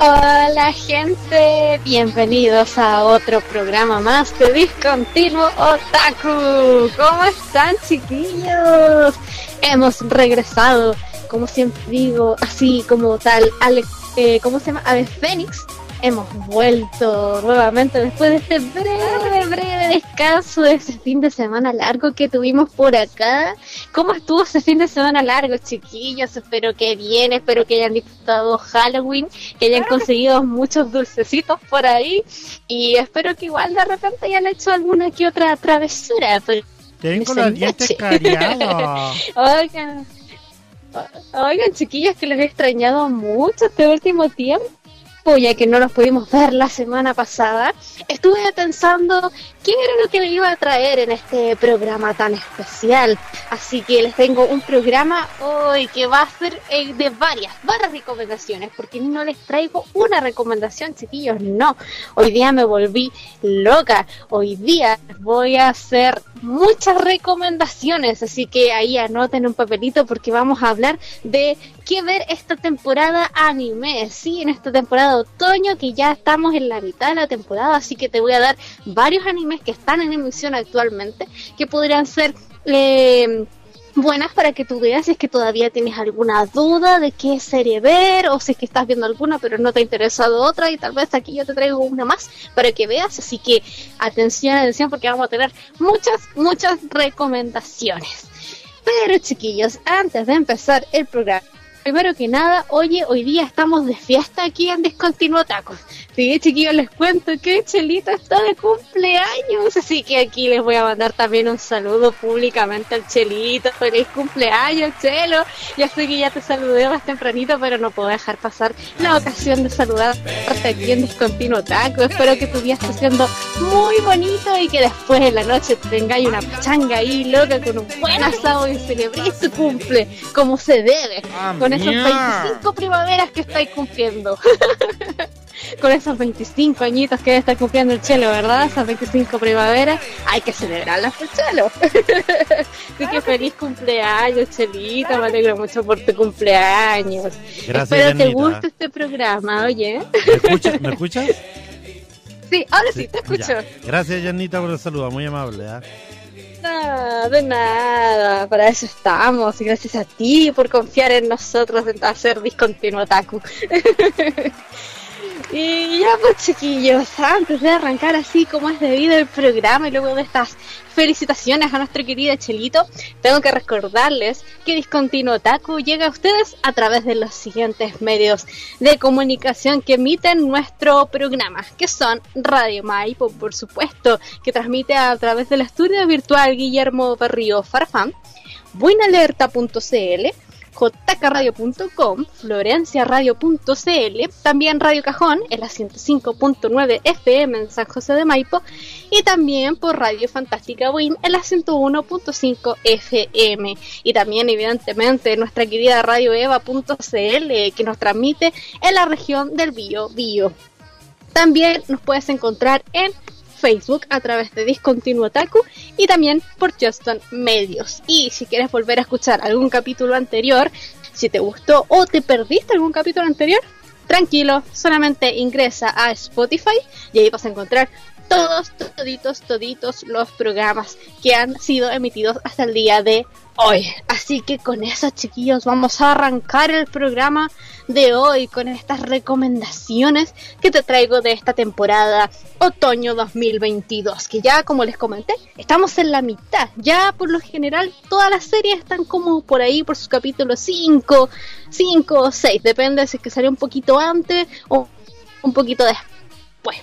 Hola gente, bienvenidos a otro programa más de Discontinuo Otaku. ¿Cómo están chiquillos? Hemos regresado, como siempre digo, así como tal, al, eh, ¿cómo se llama? Ave Fénix hemos vuelto nuevamente después de este breve, breve descanso de ese fin de semana largo que tuvimos por acá. ¿Cómo estuvo ese fin de semana largo, chiquillos? Espero que bien, espero que hayan disfrutado Halloween, que hayan conseguido muchos dulcecitos por ahí y espero que igual de repente hayan hecho alguna que otra travesura. Tengo los dientes cariados. Oigan. Oigan, chiquillos, que les he extrañado mucho este último tiempo ya que no nos pudimos ver la semana pasada, estuve pensando qué era lo que me iba a traer en este programa tan especial. Así que les tengo un programa hoy que va a ser eh, de varias, varias recomendaciones, porque no les traigo una recomendación, chiquillos, no. Hoy día me volví loca. Hoy día voy a hacer muchas recomendaciones, así que ahí anoten un papelito porque vamos a hablar de qué ver esta temporada anime. Sí, en esta temporada de otoño que ya estamos en la mitad de la temporada, así que te voy a dar varios animes que están en emisión actualmente que podrían ser eh, buenas para que tú veas si es que todavía tienes alguna duda de qué serie ver o si es que estás viendo alguna pero no te ha interesado otra y tal vez aquí yo te traigo una más para que veas. Así que atención, atención porque vamos a tener muchas, muchas recomendaciones. Pero chiquillos, antes de empezar el programa, primero que nada, oye, hoy día estamos de fiesta aquí en Discontinuo Tacos. Sí, chiquillos, les cuento que Chelito está de cumpleaños, así que aquí les voy a mandar también un saludo públicamente al Chelito. Feliz cumpleaños, Chelo. Ya sé que ya te saludé más tempranito, pero no puedo dejar pasar la ocasión de saludarte aquí en Discontinuo Taco. Espero que tu día esté siendo muy bonito y que después en la noche tengáis una pachanga ahí loca con un buen asado y celebréis tu cumple como se debe, Ah, con esos mía. 25 primaveras que estáis cumpliendo. con esos 25 añitos que debe estar cumpliendo el Chelo, ¿verdad? Esas 25 primaveras, hay que celebrarlas por Chelo. Así que feliz cumpleaños, Chelita, me alegro mucho por tu cumpleaños. Gracias, Espero te Janita. guste este programa, oye. ¿Me escuchas? ¿Me escuchas? Sí, ahora sí, te escucho. Ya. Gracias, Janita, por el saludo. Muy amable. ¿ah? Nada, de nada, para eso estamos. Y gracias a ti por confiar en nosotros en hacer discontinuo Taku. y ya pues chiquillos, antes de arrancar así como es debido el programa y luego de estas felicitaciones a nuestro querido Chelito, tengo que recordarles que Discontinuo Taku llega a ustedes a través de los siguientes medios de comunicación que emiten nuestro programa, que son Radio Maipo, por supuesto, que transmite a través del estudio virtual Guillermo Berrío Farfán, buenalerta.cl, jkradio.com, florenciaradio.cl, también Radio Cajón en la 105.9 FM en San José de Maipo y también por Radio Fantástica Win en la 101.5 FM y también evidentemente nuestra querida Radio Eva.cl que nos transmite en la región del Bío Bío. También nos puedes encontrar en Facebook a través de Discontinuo Otaku y también por Justin Medios. Y si quieres volver a escuchar algún capítulo anterior, si te gustó o te perdiste algún capítulo anterior, tranquilo, solamente ingresa a Spotify y ahí vas a encontrar todos, toditos, toditos los programas que han sido emitidos hasta el día de hoy. Así que con eso, chiquillos, vamos a arrancar el programa de hoy con estas recomendaciones que te traigo de esta temporada otoño 2022. Que ya, como les comenté, estamos en la mitad. Ya por lo general, todas las series están como por ahí, por sus capítulos 5, 5 o 6. Depende si es que salió un poquito antes o un poquito después.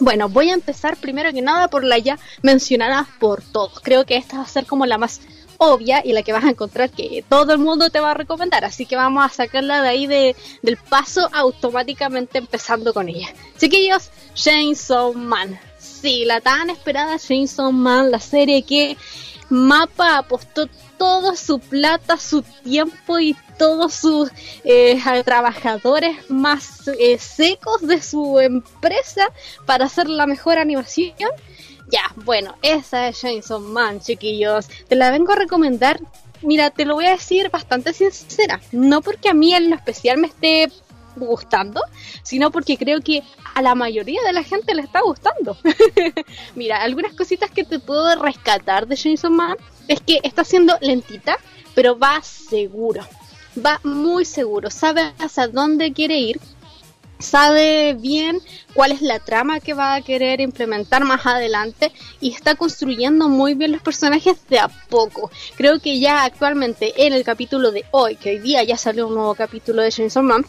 Bueno, voy a empezar primero que nada por la ya mencionada por todos. Creo que esta va a ser como la más obvia y la que vas a encontrar que todo el mundo te va a recomendar. Así que vamos a sacarla de ahí de, del paso automáticamente empezando con ella. Chiquillos, Chainsaw Man. Sí, la tan esperada Chainsaw Man, la serie que Mapa apostó toda su plata, su tiempo y todos sus eh, trabajadores más eh, secos de su empresa para hacer la mejor animación. Ya, bueno, esa es Chainsaw Man, chiquillos. Te la vengo a recomendar. Mira, te lo voy a decir bastante sincera. No porque a mí en lo especial me esté gustando, sino porque creo que a la mayoría de la gente le está gustando. Mira, algunas cositas que te puedo rescatar de Chainsaw Man es que está siendo lentita, pero va seguro. Va muy seguro, sabe hasta dónde quiere ir, sabe bien cuál es la trama que va a querer implementar más adelante y está construyendo muy bien los personajes de a poco. Creo que ya actualmente en el capítulo de hoy, que hoy día ya salió un nuevo capítulo de Chainsaw Man,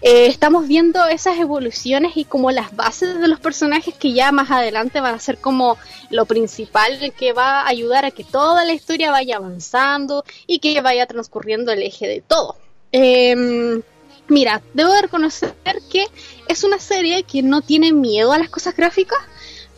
eh, estamos viendo esas evoluciones y como las bases de los personajes que ya más adelante van a ser como lo principal que va a ayudar a que toda la historia vaya avanzando y que vaya transcurriendo el eje de todo. Em, mira, debo de reconocer que es una serie que no tiene miedo a las cosas gráficas,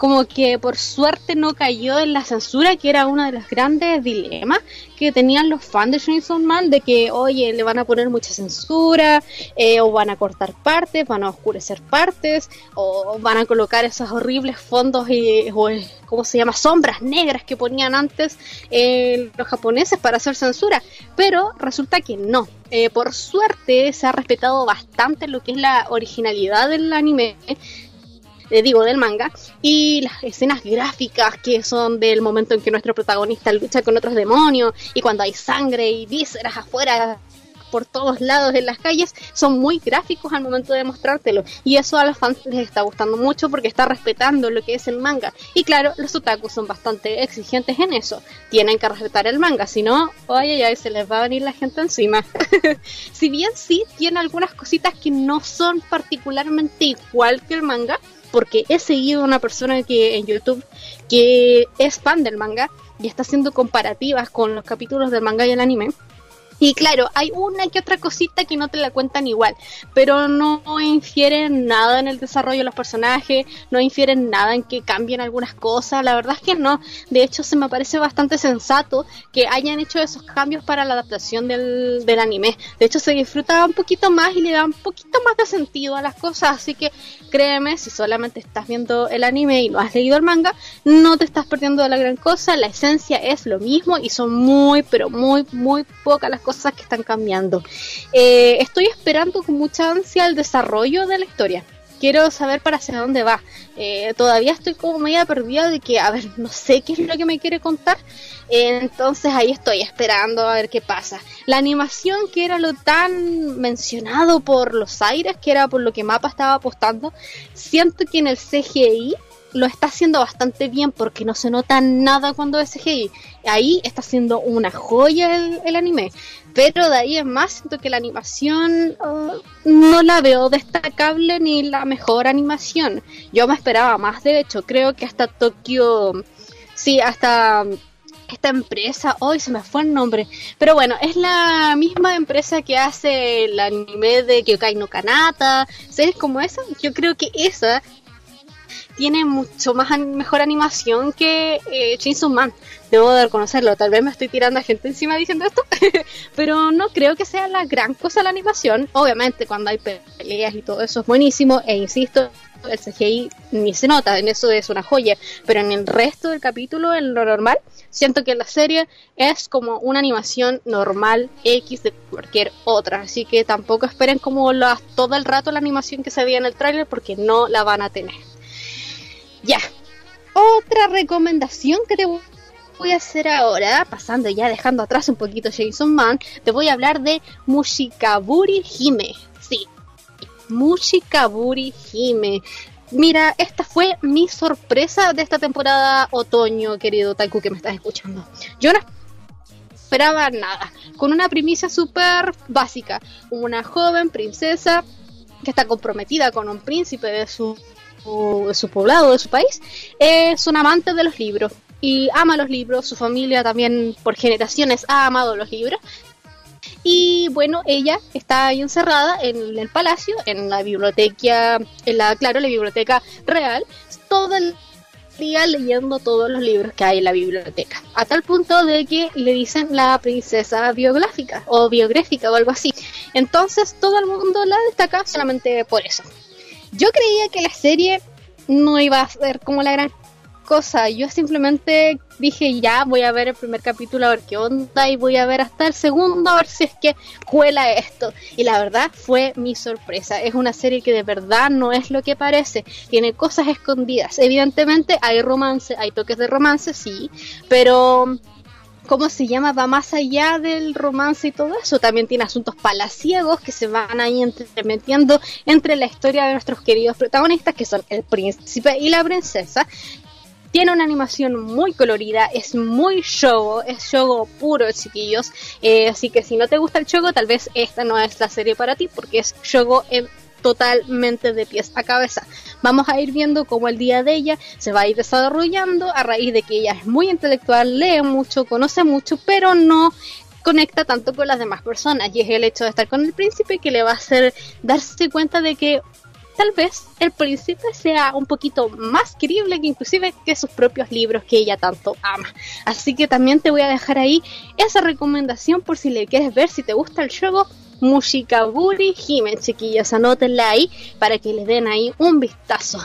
como que por suerte no cayó en la censura, que era uno de los grandes dilemas que tenían los fans de Chainsaw Man, de que, oye, le van a poner mucha censura, eh, o van a cortar partes, van a oscurecer partes, o van a colocar esos horribles fondos y, o, ¿cómo se llama?, sombras negras que ponían antes eh, los japoneses para hacer censura. Pero resulta que no. Eh, por suerte se ha respetado bastante lo que es la originalidad del anime eh, digo, del manga, y las escenas gráficas que son del momento en que nuestro protagonista lucha con otros demonios, y cuando hay sangre y vísceras afuera por todos lados en las calles, son muy gráficos al momento de mostrártelo. Y eso a los fans les está gustando mucho porque está respetando lo que es el manga. Y claro, los otakus son bastante exigentes en eso. Tienen que respetar el manga, si no, ay, ay, se les va a venir la gente encima. si bien sí tiene algunas cositas que no son particularmente igual que el manga, porque he seguido a una persona que en YouTube que es fan del manga y está haciendo comparativas con los capítulos del manga y el anime. Y claro, hay una que otra cosita que no te la cuentan igual, pero no infieren nada en el desarrollo de los personajes, no infieren nada en que cambien algunas cosas, la verdad es que no. De hecho, se me parece bastante sensato que hayan hecho esos cambios para la adaptación del, del anime. De hecho, se disfruta un poquito más y le da un poquito más de sentido a las cosas, así que créeme, si solamente estás viendo el anime y no has leído el manga, no te estás perdiendo de la gran cosa, la esencia es lo mismo y son muy, pero muy, muy pocas las cosas cosas que están cambiando. Eh, estoy esperando con mucha ansia el desarrollo de la historia. Quiero saber para hacia dónde va. Eh, todavía estoy como media perdida de que, a ver, no sé qué es lo que me quiere contar. entonces ahí estoy esperando a ver qué pasa. La animación que era lo tan mencionado por los aires, que era por lo que Mapa estaba apostando, siento que en el CGI lo está haciendo bastante bien porque no se nota nada cuando es CGI. Ahí está haciendo una joya el, anime. Pero de ahí es más, siento que la animación uh, no la veo destacable ni la mejor animación. Yo me esperaba más, de hecho, creo que hasta Tokio, sí, hasta esta empresa, hoy se me fue el nombre, pero bueno, es la misma empresa que hace el anime de Kyokai no Kanata, series como esa, yo creo que esa tiene mucho más mejor animación que eh, Chainsaw Man. Debo de reconocerlo, tal vez me estoy tirando a gente encima diciendo esto, pero no creo que sea la gran cosa la animación. Obviamente cuando hay peleas y todo eso es buenísimo, e insisto, el CGI ni se nota, en eso es una joya, pero en el resto del capítulo, en lo normal, siento que la serie es como una animación normal X de cualquier otra, así que tampoco esperen como todo el rato la animación que se veía en el tráiler porque no la van a tener. Ya. Otra recomendación que te voy a hacer ahora, pasando ya dejando atrás un poquito Jason Man, te voy a hablar de Mushikaburi Hime. Sí, Mushikaburi Hime. Mira, esta fue mi sorpresa de esta temporada otoño, querido Taiku que me estás escuchando. Yo no esperaba nada, con una primicia súper básica. Una joven princesa que está comprometida con un príncipe de su de su poblado, de su país, es un amante de los libros y ama los libros, su familia también por generaciones ha amado los libros. Y bueno, ella está ahí encerrada en el palacio, en la biblioteca, en la, claro, la biblioteca real, todo el día leyendo todos los libros que hay en la biblioteca. A tal punto de que le dicen la princesa biográfica o biográfica o algo así. Entonces todo el mundo la destaca solamente por eso. Yo creía que la serie no iba a ser como la gran cosa. Yo simplemente dije, ya voy a ver el primer capítulo a ver qué onda y voy a ver hasta el segundo a ver si es que cuela esto. Y la verdad fue mi sorpresa. Es una serie que de verdad no es lo que parece. Tiene cosas escondidas. Evidentemente hay romance, hay toques de romance, sí, pero ¿cómo se llama? Va más allá del romance y todo eso. También tiene asuntos palaciegos que se van ahí entremetiendo entre la historia de nuestros queridos protagonistas, que son el príncipe y la princesa. Tiene una animación muy colorida, es muy show, es show puro, chiquillos. Eh, así que si no te gusta el show, tal vez esta no es la serie para ti, porque es show en totalmente de pies a cabeza. Vamos a ir viendo cómo el día de ella se va a ir desarrollando a raíz de que ella es muy intelectual, lee mucho, conoce mucho, pero no conecta tanto con las demás personas y es el hecho de estar con el príncipe que le va a hacer darse cuenta de que tal vez el príncipe sea un poquito más querible que inclusive que sus propios libros que ella tanto ama. Así que también te voy a dejar ahí esa recomendación por si le quieres ver, si te gusta el juego, Mushikaburi Hime, chiquillas, anótenla ahí para que le den ahí un vistazo.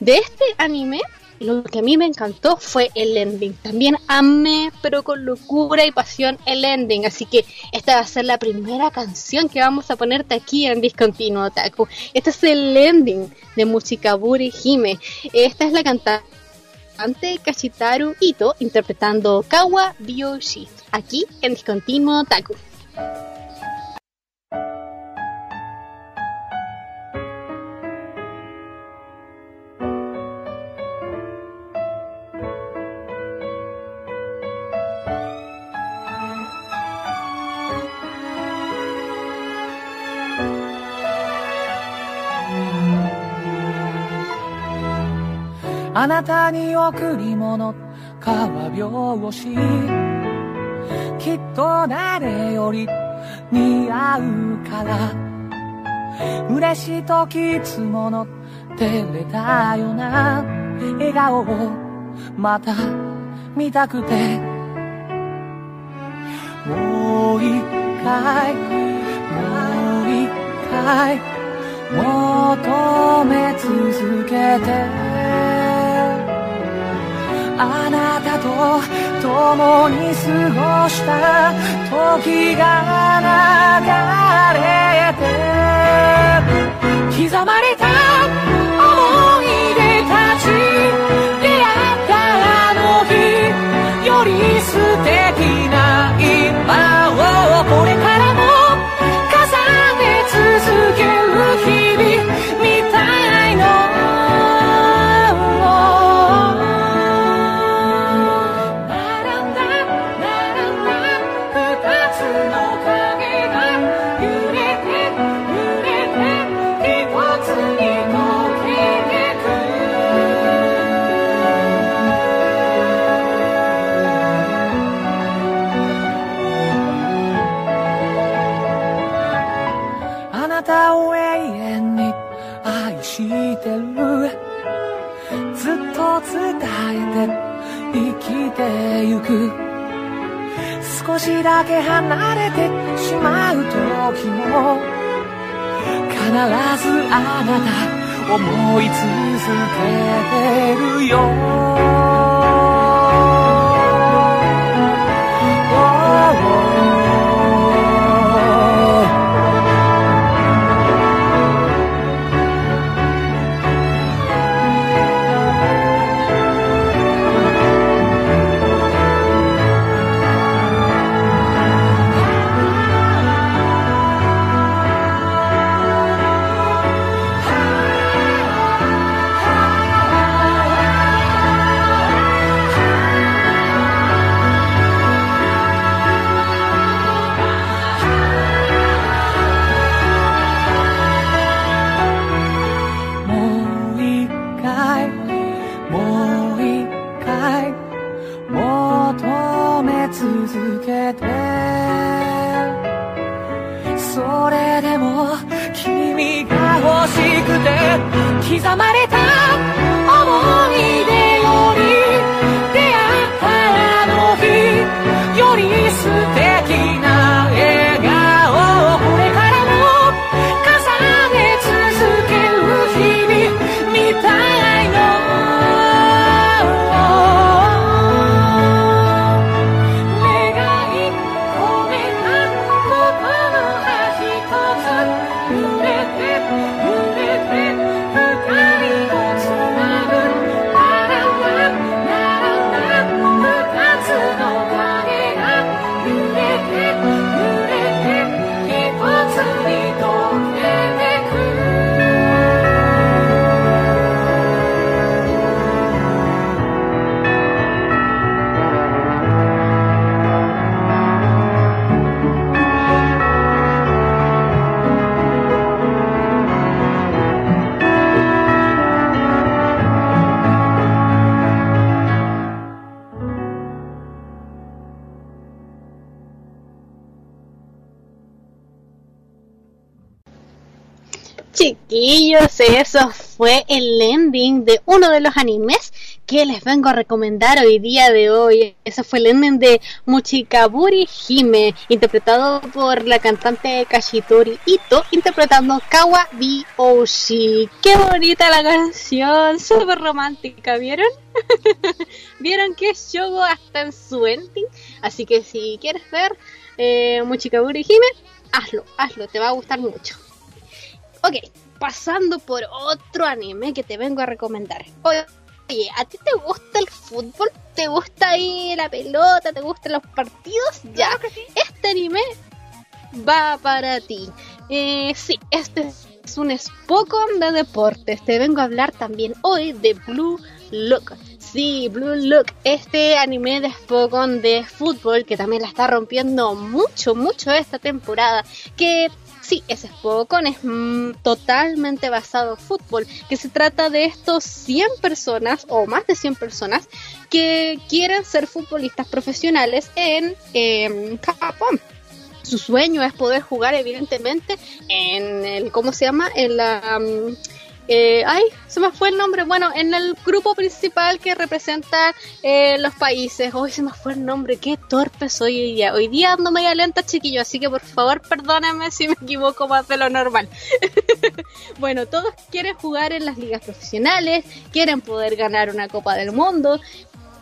De este anime lo que a mí me encantó fue el ending. También amé, pero con locura y pasión, el ending. Así que esta va a ser la primera canción que vamos a ponerte aquí en Discontinuo Taku. Este es el ending de Muchikaburi Hime. Esta es la cantante Kashitaru Ito interpretando Kawa Byoshi aquí en Discontinuo Taku. あなたに贈り物川拍子きっと誰より似合うから嬉しい時いつもの照れたよな笑顔をまた見たくて。もう一回もう一回求め続けて。あなたと共に過ごした時が流れて刻まれた。あなた思い続けてるよ。Eso fue el ending de uno de los animes que les vengo a recomendar hoy día de hoy. Ese fue el ending de Muchikaburi Hime, interpretado por la cantante Kashitori Ito, interpretando Kawa Oshi. Qué bonita la canción, súper romántica, ¿vieron? ¿Vieron que es hasta en su ending? Así que si quieres ver eh, Muchikaburi Hime, hazlo, hazlo, te va a gustar mucho. Ok, pasando por otro anime que te vengo a recomendar. Oye, ¿a ti te gusta el fútbol? ¿Te gusta ahí la pelota? ¿Te gustan los partidos? Ya, este anime va para ti. Eh, sí, este es un Spokon de deportes. Te vengo a hablar también hoy de Blue Look. Sí, Blue Look, este anime de Spokon de fútbol que también la está rompiendo mucho, mucho esta temporada. Que sí, es Spokon, es mm, totalmente basado en fútbol. Que se trata de estos 100 personas o más de 100 personas que quieren ser futbolistas profesionales en em, Japón su sueño es poder jugar evidentemente en el cómo se llama en la um, eh, ay se me fue el nombre. Bueno en el grupo principal que representa eh, los países. Hoy se me fue el nombre. Qué torpe soy hoy día. Hoy día ando media lenta chiquillo así que por favor perdóname si me equivoco más de lo normal. Bueno todos quieren jugar en las ligas profesionales quieren poder ganar una copa del mundo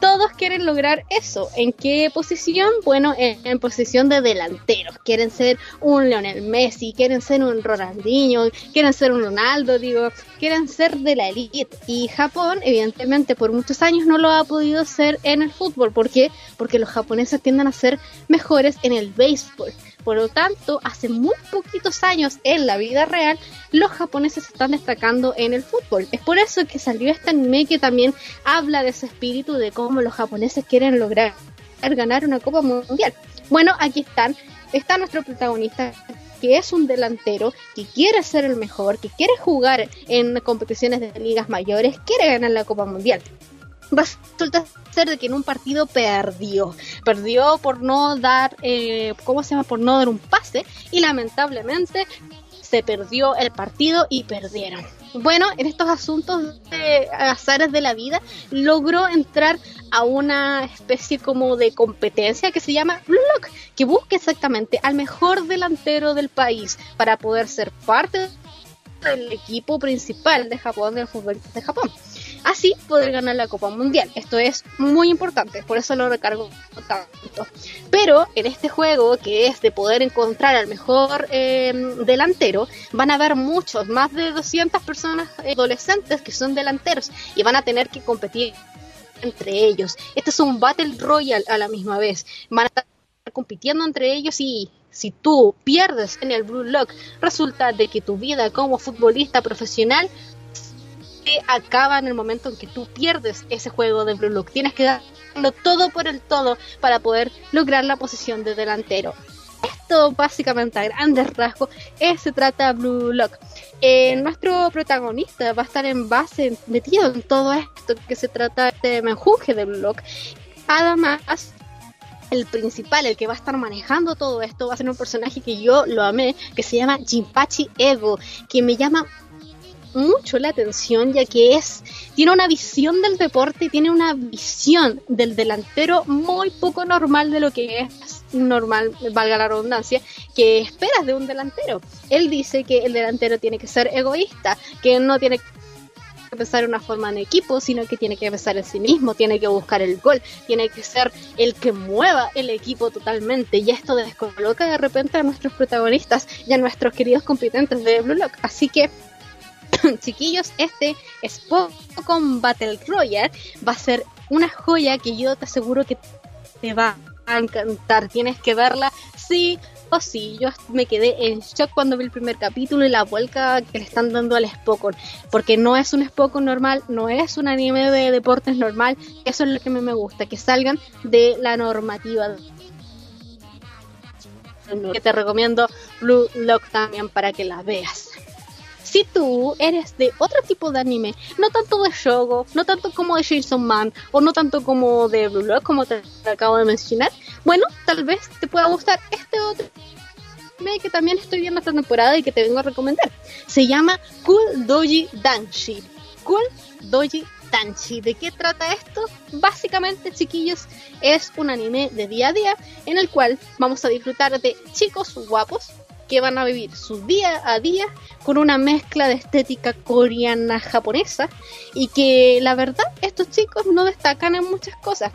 todos quieren lograr eso. ¿En qué posición? Bueno, en, posición de delanteros. Quieren ser un Lionel Messi, quieren ser un Ronaldinho, quieren ser un Ronaldo, digo, quieren ser de la elite. Y Japón, evidentemente, por muchos años no lo ha podido ser en el fútbol. ¿Por qué? Porque los japoneses tienden a ser mejores en el béisbol. Por lo tanto, hace muy poquitos años en la vida real, los japoneses están destacando en el fútbol. Es por eso que salió este anime que también habla de ese espíritu de cómo los japoneses quieren lograr ganar una Copa Mundial. Bueno, aquí están. Está nuestro protagonista que es un delantero, que quiere ser el mejor, que quiere jugar en competiciones de ligas mayores, quiere ganar la Copa Mundial resulta ser de que en un partido perdió. Perdió por no dar, eh, ¿cómo se llama? Por no dar un pase y lamentablemente se perdió el partido y perdieron. Bueno, en estos asuntos de azares de la vida, logró entrar a una especie como de competencia que se llama Blue que busca exactamente al mejor delantero del país para poder ser parte del equipo principal de Japón, del fútbol de Japón así poder ganar la Copa Mundial. Esto es muy importante, por eso lo recargo tanto. Pero en este juego, que es de poder encontrar al mejor eh, delantero, van a haber muchos, más de 200 personas adolescentes que son delanteros y van a tener que competir entre ellos. Este es un Battle Royale a la misma vez. Van a estar compitiendo entre ellos y si tú pierdes en el Blue Lock, resulta de que tu vida como futbolista profesional acaba en el momento en que tú pierdes ese juego de Blue Look. Tienes que darlo todo por el todo para poder lograr la posición de delantero. Esto básicamente a grandes rasgos es, se trata de Blue Lock. Eh, nuestro protagonista va a estar en base, metido en todo esto que se trata de menjunje de Blue Lock. Además, el principal, el que va a estar manejando todo esto, va a ser un personaje que yo lo amé, que se llama Jinpachi Ego, que me llama mucho la atención ya que es tiene una visión del deporte, tiene una visión del delantero muy poco normal de lo que es normal, valga la redundancia, que esperas de un delantero. Él dice que el delantero tiene que ser egoísta, que no tiene que pensar en una forma en equipo, sino que tiene que pensar en sí mismo, tiene que buscar el gol, tiene que ser el que mueva el equipo totalmente. Y esto descoloca de repente a nuestros protagonistas y a nuestros queridos competentes de Blue Lock. Así que chiquillos, este Spokon Battle Royale va a ser una joya que yo te aseguro que te va a encantar. Tienes que verla sí o sí. Yo me quedé en shock cuando vi el primer capítulo y la vuelta que le están dando al Spokon. Porque no es un Spokon normal, no es un anime de deportes normal. Eso es lo que me gusta, que salgan de la normativa que te recomiendo Blue Lock también para que la veas si tú eres de otro tipo de anime, no tanto de Shogo, no tanto como de Jason Man, o no tanto como de Blue Lock, como te acabo de mencionar, bueno, tal vez te pueda gustar este otro anime que también estoy viendo esta temporada y que te vengo a recomendar. Se llama Cool Doji Danshi. Cool Doji Danshi. ¿De qué trata esto? Básicamente, chiquillos, es un anime de día a día en el cual vamos a disfrutar de chicos guapos que van a vivir su día a día con una mezcla de estética coreana japonesa y que la verdad estos chicos no destacan en muchas cosas.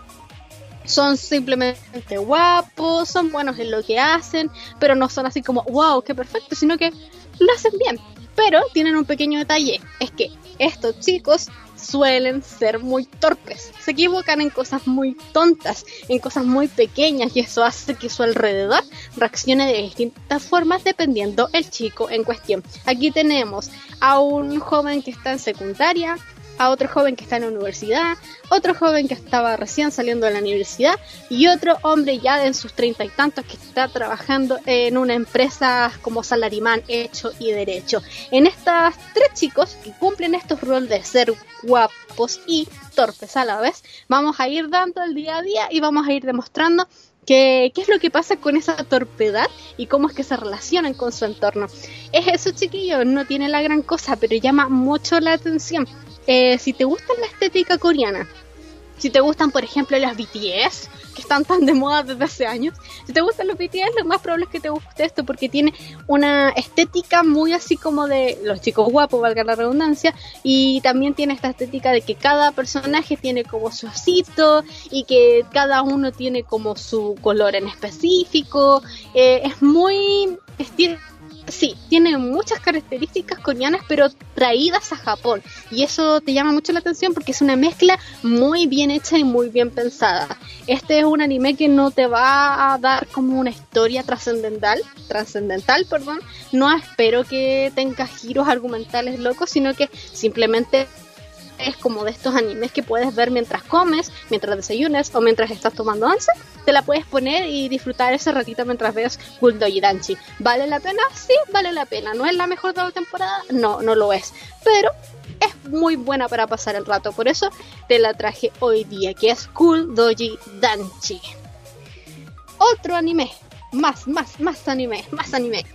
Son simplemente guapos, son buenos en lo que hacen, pero no son así como wow, qué perfecto, sino que lo hacen bien. Pero tienen un pequeño detalle, es que estos chicos suelen ser muy torpes. Se equivocan en cosas muy tontas, en cosas muy pequeñas y eso hace que su alrededor reaccione de distintas formas dependiendo el chico en cuestión. Aquí tenemos a un joven que está en secundaria, a otro joven que está en la universidad, otro joven que estaba recién saliendo de la universidad y otro hombre ya en sus treinta y tantos que está trabajando en una empresa como salarimán hecho y derecho. En estas tres chicos que cumplen estos roles de ser guapos y torpes a la vez, vamos a ir dando el día a día y vamos a ir demostrando ¿Qué, ¿Qué, es lo que pasa con esa torpedad y cómo es que se relacionan con su entorno? Es eso, chiquillos, no tiene la gran cosa, pero llama mucho la atención. Eh, si te gusta la estética coreana, si te gustan, por ejemplo, las BTS, que están tan de moda desde hace años, si te gustan los BTS, lo más probable es que te guste esto porque tiene una estética muy así como de los chicos guapos, valga la redundancia, y también tiene esta estética de que cada personaje tiene como su osito y que cada uno tiene como su color en específico. Eh, es muy sí, tiene muchas características coreanas, pero traídas a Japón. Y eso te llama mucho la atención porque es una mezcla muy bien hecha y muy bien pensada. Este es un anime que no te va a dar como una historia trascendental, trascendental, perdón. No espero que tenga giros argumentales locos, sino que simplemente es como de estos animes que puedes ver mientras comes, mientras desayunas o mientras estás tomando once. Te la puedes poner y disfrutar ese ratito mientras ves y Danchi. ¿Vale la pena? Sí, vale la pena. ¿No es la mejor de la temporada? No, no lo es. Pero es muy buena para pasar el rato. Por eso te la traje hoy día, que es Cool Doji Danchi. Otro anime más, más, más anime, más anime.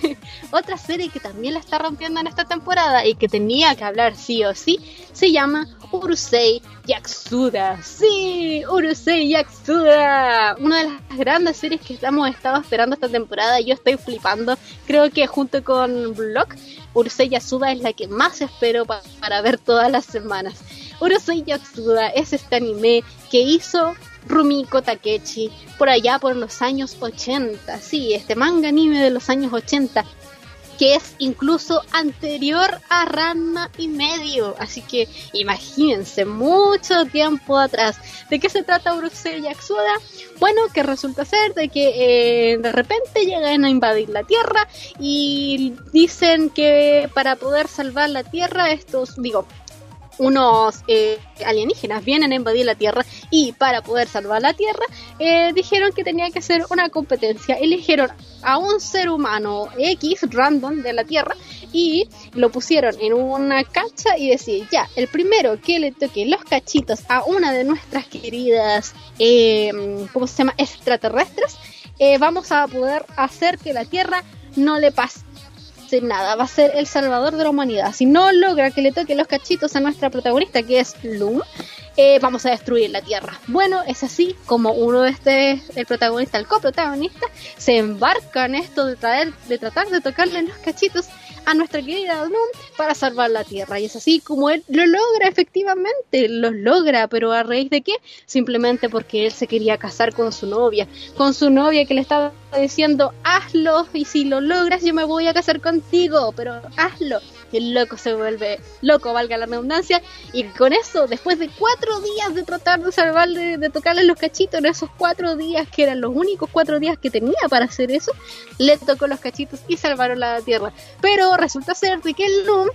Otra serie que también la está rompiendo en esta temporada y que tenía que hablar sí o sí, se llama Urusei Yakuza. Sí, Urusei Yakuza. Una de las grandes series que hemos estado esperando esta temporada. Yo estoy flipando. Creo que junto con Block, Urusei Yakuza es la que más espero para ver todas las semanas. Urusei Yakuza es este anime que hizo Rumiko Takechi, por allá por los años 80, sí, este manga anime de los años 80, que es incluso anterior a Ranma y medio, así que imagínense, mucho tiempo atrás. ¿De qué se trata Urusei Yakuza? Bueno, que resulta ser de que eh, de repente llegan a invadir la Tierra y dicen que para poder salvar la Tierra, estos, digo, unos eh, alienígenas vienen a invadir la Tierra y para poder salvar la Tierra eh, dijeron que tenía que ser una competencia. Eligieron a un ser humano X random de la Tierra y lo pusieron en una cancha y decían ya, el primero que le toque los cachitos a una de nuestras queridas, eh, ¿cómo se llama?, extraterrestres, vamos a poder hacer que la Tierra no le pase nada, va a ser el salvador de la humanidad. Si no logra que le toque los cachitos a nuestra protagonista, que es Loom, eh, vamos a destruir la Tierra. Bueno, es así como uno de este, el protagonista, el coprotagonista, se embarca en esto de, traer, de tratar de tocarle los cachitos a nuestra querida Loom para salvar la Tierra. Y es así como él lo logra efectivamente, lo logra, pero a raíz de qué? Simplemente porque él se quería casar con su novia, con su novia que le estaba diciendo, hazlo y si lo logras yo me voy a casar contigo, pero hazlo. El loco se vuelve loco, valga la redundancia, y con eso, después de cuatro días de tratar de salvarle, de tocarle los cachitos, en esos cuatro días, que eran los únicos cuatro días que tenía para hacer eso, le tocó los cachitos y salvaron la Tierra. Pero resulta ser de que el Loom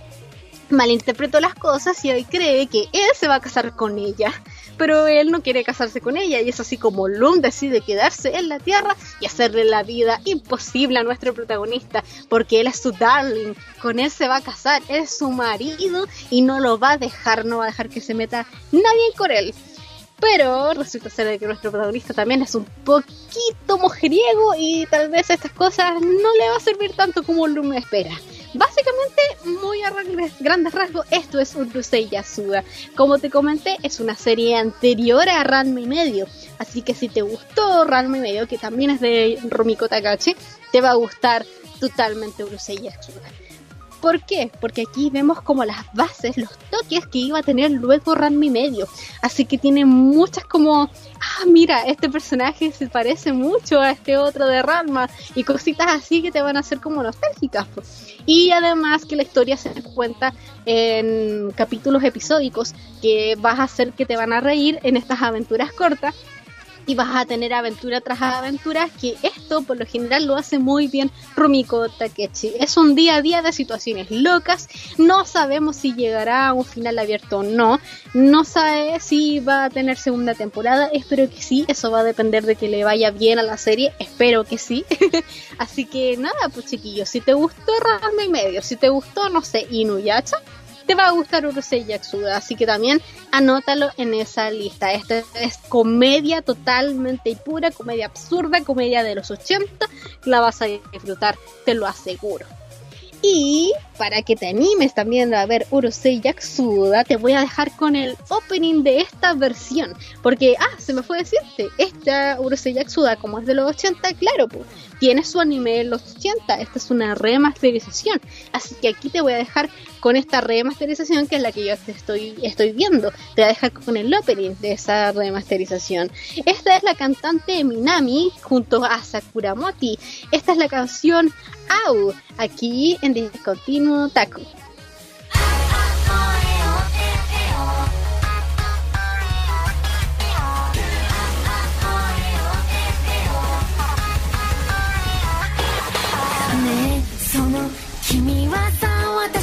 malinterpretó las cosas y hoy cree que él se va a casar con ella. Pero él no quiere casarse con ella y es así como Loom decide quedarse en la Tierra y hacerle la vida imposible a nuestro protagonista porque él es su darling, con él se va a casar, es su marido y no lo va a dejar, no va a dejar que se meta nadie con él. Pero resulta ser que nuestro protagonista también es un poquito mujeriego y tal vez estas cosas no le va a servir tanto como Loom espera. Muy a grandes rasgos, esto es Urusei Yasuda. Como te comenté, es una serie anterior a Ranma y medio. Así que si te gustó Ranma y medio, que también es de Rumiko Takachi, te va a gustar totalmente Urusei. ¿Por qué? Porque aquí vemos como las bases, los toques que iba a tener luego Ranma y medio. Así que tiene muchas como, ah, mira, este personaje se parece mucho a este otro de Ranma y cositas así que te van a hacer como nostálgicas. Y además que la historia se cuenta en capítulos episódicos que vas a hacer que te van a reír en estas aventuras cortas y vas a tener aventura tras aventura, que esto por lo general lo hace muy bien Rumiko Takechi. Es un día a día de situaciones locas, no sabemos si llegará a un final abierto o no, no sabe si va a tener segunda temporada, espero que sí, eso va a depender de que le vaya bien a la serie, espero que sí. Así que nada, pues chiquillos, si te gustó Rama y medio, si te gustó, no sé, Inuyacha, te va a gustar Urusei Yakuza, así que también anótalo en esa lista. Esta es comedia totalmente y pura, comedia absurda, comedia de los 80, la vas a disfrutar, te lo aseguro. Y para que te animes también a ver Urusei Yakuza, te voy a dejar con el opening de esta versión. Porque, ah, se me fue decirte, esta Urusei Yakuza, como es de los 80, claro, pues, tiene su anime de los 80. Esta es una remasterización. Así que aquí te voy a dejar con esta remasterización que es la que yo te estoy, estoy viendo. Te voy a dejar con el opening de esa remasterización. Esta es la cantante Minami junto a Sakuramoto. Esta es la canción Au, aquí en Discontinuo Taku.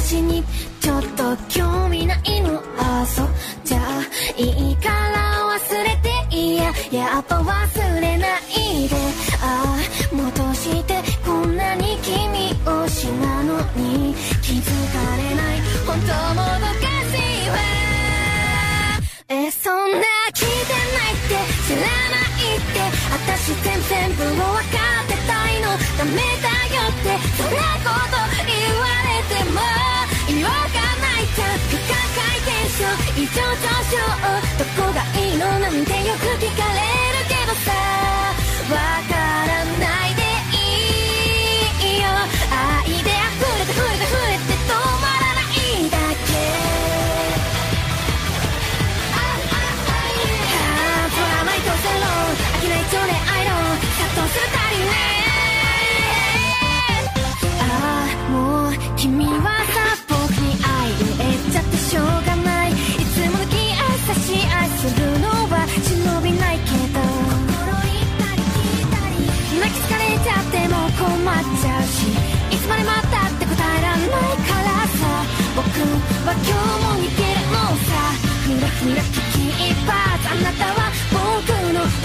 私にちょっと興味ないのあそうじゃあいいから忘れていややっぱ忘れないでああ戻してこんなに君推しなのに気づかれない本当もどかしいわえそんな聞いてないって知らないって私全然分を分かってたいの。ダメだよってそんなこと言われても。言わがないじゃん。不可回転症異常上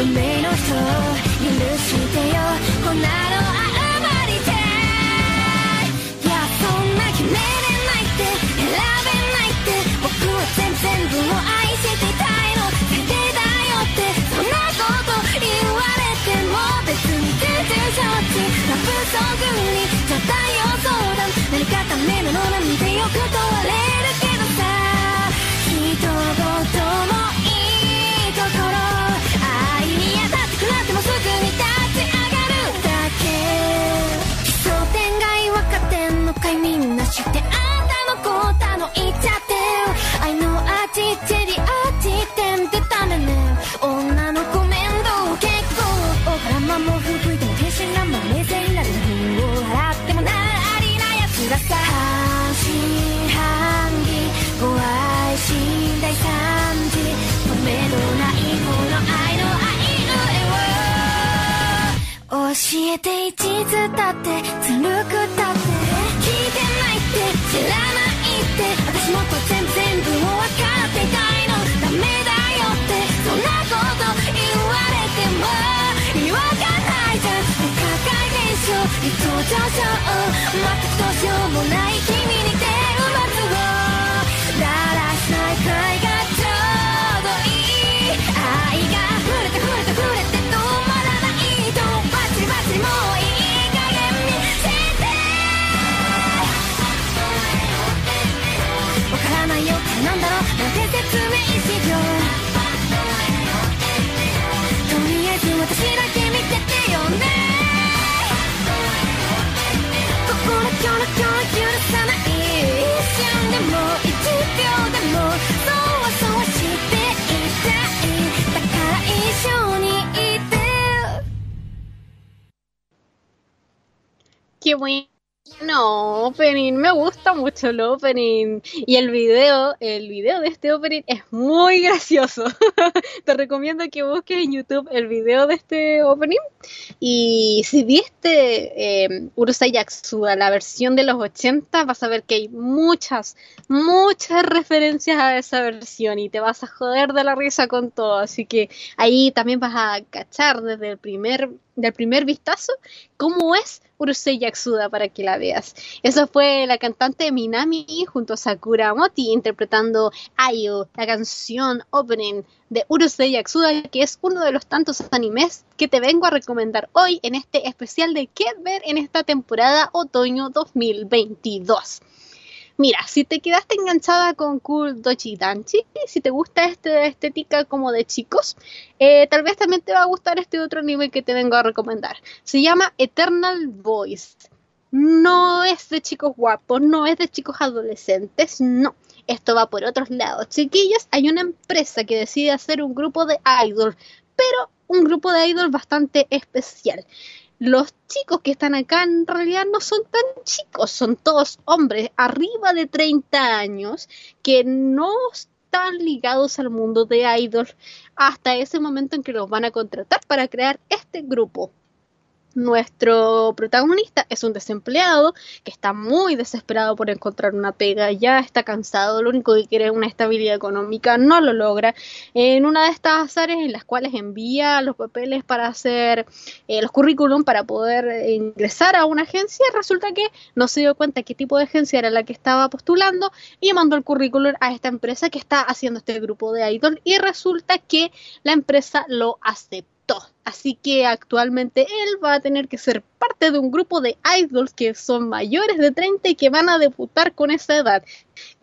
運命の人許してよこんなのあまりでいいやそんな決めれないって選べ全部を愛していたいの最低だよってそんなこと言われても別に全然承知ラブソングにじゃないよ相談何かメなのなんてよく問われるけどさ一言もいいところえて一途だってずるくだって。聞いてないって知らないって。私もっと全部全部を分かっていたいの。ダメだよって。そんなこと言われても意味わかんないじゃん。高い現象理想上昇全くどうしようもない君心キョロキョロ許さない。一瞬でも一秒でもそうはそうはしていたい。だから一緒にいて Qué bueno opening, me gusta mucho el opening. Y el video, el video de este opening es muy gracioso. Te recomiendo que busques en YouTube el video de este opening. Y si viste eh, Urusei la versión de los 80, vas a ver que hay muchas, muchas referencias a esa versión y te vas a joder de la risa con todo, así que ahí también vas a cachar desde el primer del primer vistazo cómo es Urusei Yakuza para que la veas. Eso fue la cantante Minami junto a Sakura Moti interpretando Ayo, la canción opening de Urusei Yakuza, que es uno de los tantos animes que te vengo a recomendar hoy en este especial de qué ver en esta temporada otoño 2022. Mira, si te quedaste enganchada con Cool Dochi Danchi, si te gusta esta estética como de chicos, eh, tal vez también te va a gustar este otro anime que te vengo a recomendar. Se llama Eternal Voice. No es de chicos guapos, no es de chicos adolescentes, no. Esto va por otros lados. Chiquillos, hay una empresa que decide hacer un grupo de idol, pero un grupo de idol bastante especial los chicos que están acá en realidad no son tan chicos, son todos hombres arriba de 30 años que no están ligados al mundo de idol hasta ese momento en que los van a contratar para crear este grupo. Nuestro protagonista es un desempleado que está muy desesperado por encontrar una pega, ya está cansado, lo único que quiere es una estabilidad económica, no lo logra. En una de estas áreas en las cuales envía los papeles para hacer eh, los currículum para poder ingresar a una agencia, resulta que no se dio cuenta qué tipo de agencia era la que estaba postulando y mandó el currículum a esta empresa que está haciendo este grupo de idol y resulta que la empresa lo Así que actualmente él va a tener que ser parte de un grupo de idols que son mayores de 30 y que van a debutar con esa edad.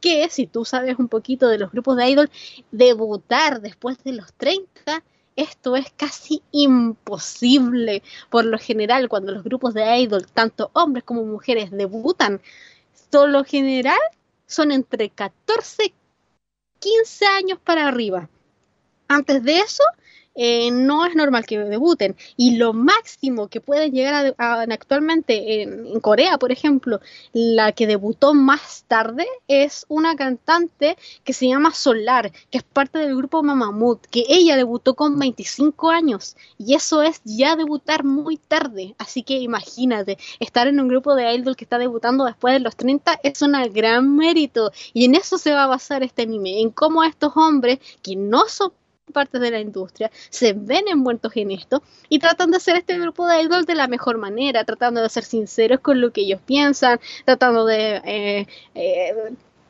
Que si tú sabes un poquito de los grupos de idol, debutar después de los 30 esto es casi imposible. Por lo general, cuando los grupos de idol, tanto hombres como mujeres, debutan, por lo general son entre 14 y 15 años para arriba. Antes de eso, eh, no es normal que debuten. Y lo máximo que pueden llegar a, a actualmente en, Corea, por ejemplo, la que debutó más tarde es una cantante que se llama Solar, que es parte del grupo Mamamut, que ella debutó con 25 años. Y eso es ya debutar muy tarde. Así que imagínate, estar en un grupo de idol que está debutando después de los 30 es un gran mérito. Y en eso se va a basar este anime, en cómo estos hombres que no son partes de la industria se ven envueltos en esto y tratan de hacer este grupo de idol de la mejor manera, tratando de ser sinceros con lo que ellos piensan, tratando de, eh, eh,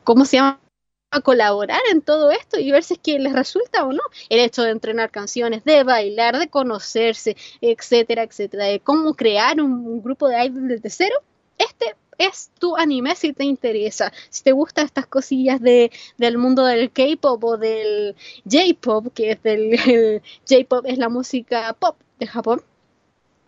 ¿cómo se llama? colaborar en todo esto y ver si es que les resulta o no el hecho de entrenar canciones, de bailar, de conocerse, etcétera, etcétera, de cómo crear un, un grupo de idol desde cero. Este es tu anime si te interesa. Si te gustan estas cosillas de, del mundo del K-pop o del J-pop, que es del J-pop es la música pop de Japón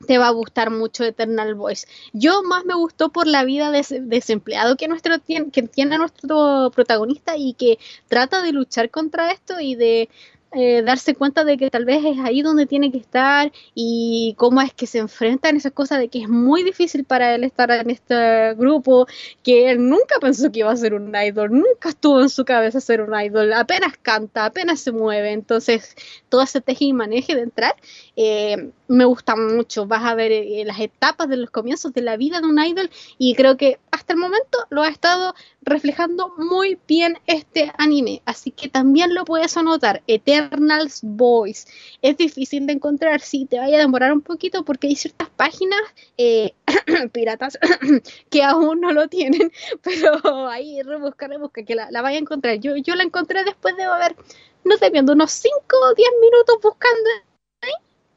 te va a gustar mucho Eternal Voice. Yo más me gustó por la vida desempleado que, nuestro, que tiene nuestro protagonista y que trata de luchar contra esto y de eh, darse cuenta de que tal vez es ahí donde tiene que estar y cómo es que se enfrentan esas cosas de que es muy difícil para él estar en este grupo, que él nunca pensó que iba a ser un idol, nunca estuvo en su cabeza ser un idol, apenas canta, apenas se mueve, entonces todo ese teje y maneje de entrar eh, me gusta mucho, vas a ver eh, las etapas de los comienzos de la vida de un idol y creo que hasta el momento lo ha estado reflejando muy bien este anime, así que también lo puedes anotar, Eternals Boys. Es difícil de encontrar, sí, te vaya a demorar un poquito porque hay ciertas páginas eh, piratas que aún no lo tienen, pero ahí rebusca, rebusca, que la, vaya a encontrar. Yo, yo la encontré después de haber, no sé, viendo unos 5 o 10 minutos buscando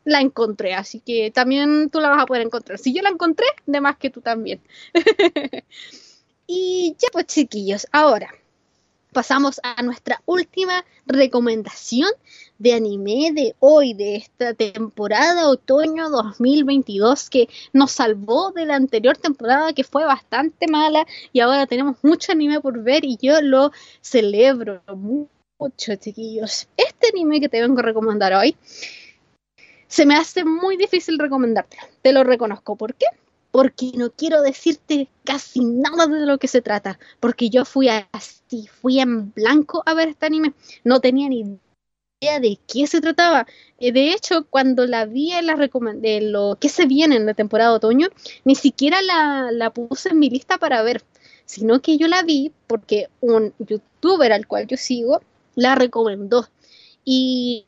la encontré, así que también tú la vas a poder encontrar. Si yo la encontré, de más que tú también. Y ya pues chiquillos, ahora pasamos a nuestra última recomendación de anime de hoy, de esta temporada otoño 2022 que nos salvó de la anterior temporada que fue bastante mala y ahora tenemos mucho anime por ver y yo lo celebro mucho chiquillos. Este anime que te vengo a recomendar hoy se me hace muy difícil recomendártelo, te lo reconozco. ¿Por qué? Porque no quiero decirte casi nada de lo que se trata, porque yo fui así, fui en blanco a ver este anime, no tenía ni idea de qué se trataba. Eh, de hecho, cuando la vi en la de lo que se viene en la temporada de otoño, ni siquiera la, puse en mi lista para ver, sino que yo la vi porque un youtuber al cual yo sigo la recomendó y,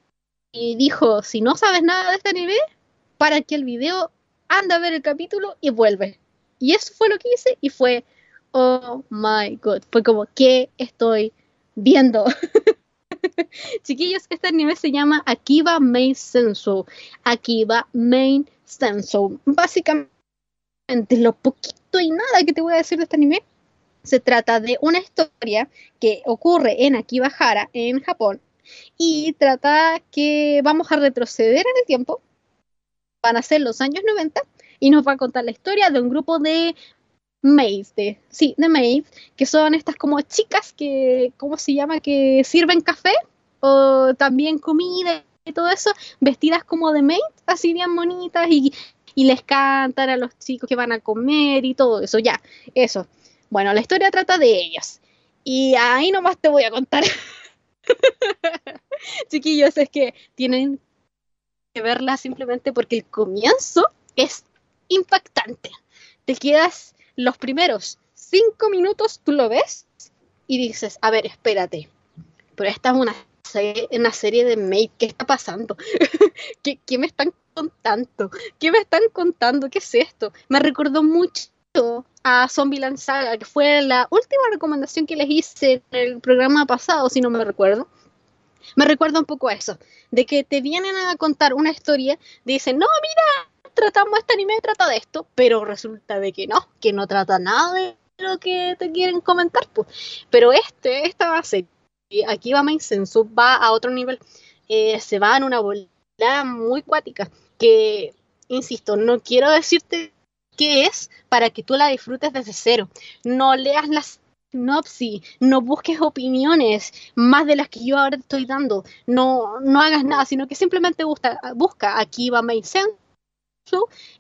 y dijo, si no sabes nada de este anime, para que el video anda a ver el capítulo y vuelve. Y eso fue lo que hice y fue, oh my god, fue como, ¿qué estoy viendo? Chiquillos, este anime se llama Akiba Main Senso. Akiba Main Senso. Básicamente, lo poquito y nada que te voy a decir de este anime, se trata de una historia que ocurre en Akibahara, en Japón, y trata que vamos a retroceder en el tiempo van a ser los años 90 y nos va a contar la historia de un grupo de maids, de, sí, de maids, que son estas como chicas que, ¿cómo se llama? Que sirven café o también comida y todo eso, vestidas como de maids, así bien bonitas y, les cantan a los chicos que van a comer y todo eso, ya, eso. Bueno, la historia trata de ellos. Y ahí nomás te voy a contar. Chiquillos, es que tienen verla simplemente porque el comienzo es impactante. Te quedas los primeros cinco minutos, tú lo ves y dices, a ver, espérate, pero esta es una serie, una serie de Mate, ¿qué está pasando? ¿Qué, ¿Qué, me están contando? ¿Qué me están contando? ¿Qué es esto? Me recordó mucho a Zombie Saga, que fue la última recomendación que les hice en el programa pasado, si no me recuerdo me recuerda un poco a eso, de que te vienen a contar una historia, dicen, no, mira, tratamos este anime, trata de esto, pero resulta de que no, que no trata nada de lo que te quieren comentar, pues. Pero este, esta ser, aquí va Sensu, va a otro nivel, eh, se va en una bola muy cuática, que, insisto, no quiero decirte qué es para que tú la disfrutes desde cero. No leas las sinopsis, no busques opiniones más de las que yo ahora estoy dando, no, no hagas nada, sino que simplemente busca, busca aquí va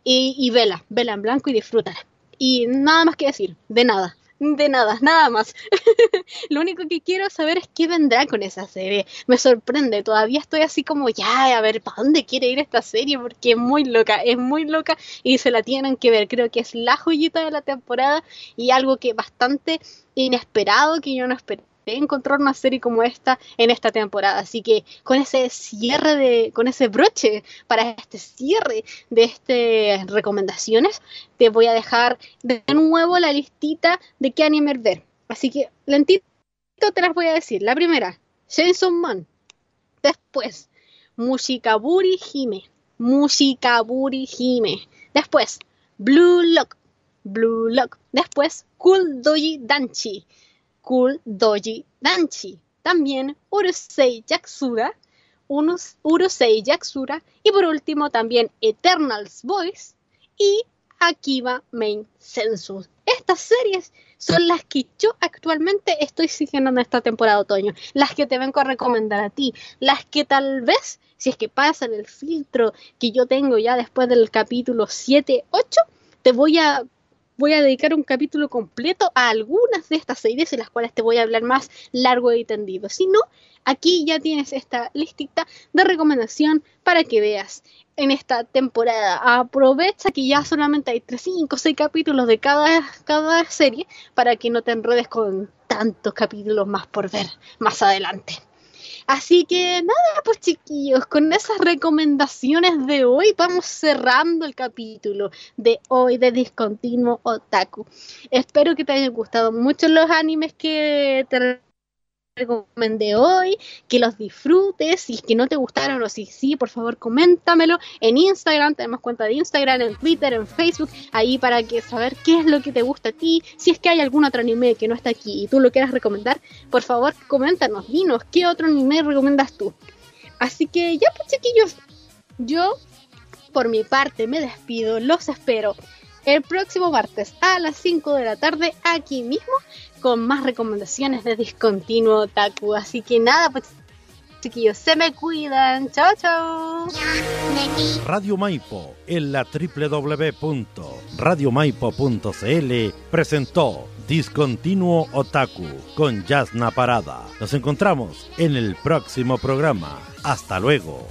y, y vela, vela en blanco y disfrútala. Y nada más que decir, de nada de nada, nada más. Lo único que quiero saber es qué vendrá con esa serie. Me sorprende, todavía estoy así como ya, a ver, ¿para dónde quiere ir esta serie? Porque es muy loca, es muy loca y se la tienen que ver. Creo que es la joyita de la temporada y algo que bastante inesperado que yo no encontrar una serie como esta en esta temporada. Así que con ese cierre de, con ese broche para este cierre de estas recomendaciones, te voy a dejar de nuevo la listita de qué anime ver. Así que lentito te las voy a decir. La primera, Chainsaw Man. Después, Mushikaburi Hime. Mushikaburi Hime. Después, Blue Lock. Blue Lock. Después, Cool Doji Danchi. Cool Doji Danchi. También Urusei Yaksura. Urusei Yaksura. Y por último, también Eternals Voice y Akiba Main Census. Estas series son las que yo actualmente estoy siguiendo en esta temporada de otoño, las que te vengo a recomendar a ti, las que tal vez, si es que pasan el filtro que yo tengo ya después del capítulo 7, 8, te voy a voy a dedicar un capítulo completo a algunas de estas series en las cuales te voy a hablar más largo y tendido. Si no, aquí ya tienes esta listita de recomendación para que veas en esta temporada. Aprovecha que ya solamente hay 3, 5, 6 capítulos de cada, cada serie para que no te enredes con tantos capítulos más por ver más adelante. Así que nada, pues chiquillos, con esas recomendaciones de hoy vamos cerrando el capítulo de hoy de Discontinuo Otaku. Espero que te hayan gustado mucho los animes que te recomendé hoy, que los disfrutes, si es que no te gustaron o si sí, por favor coméntamelo en Instagram, tenemos cuenta de Instagram, en Twitter, en Facebook, ahí para que saber qué es lo que te gusta a ti, si es que hay algún otro anime que no está aquí y tú lo quieras recomendar, por favor coméntanos, dinos qué otro anime recomiendas tú. Así que ya pues chiquillos, yo por mi parte me despido, los espero el próximo martes a las 5 de la tarde aquí mismo con más recomendaciones de Discontinuo Otaku. Así que nada, pues chiquillos, se me cuidan. Chao, chao. Radio Maipo en la www.radiomaipo.cl presentó Discontinuo Otaku con Yasna Parada. Nos encontramos en el próximo programa. Hasta luego.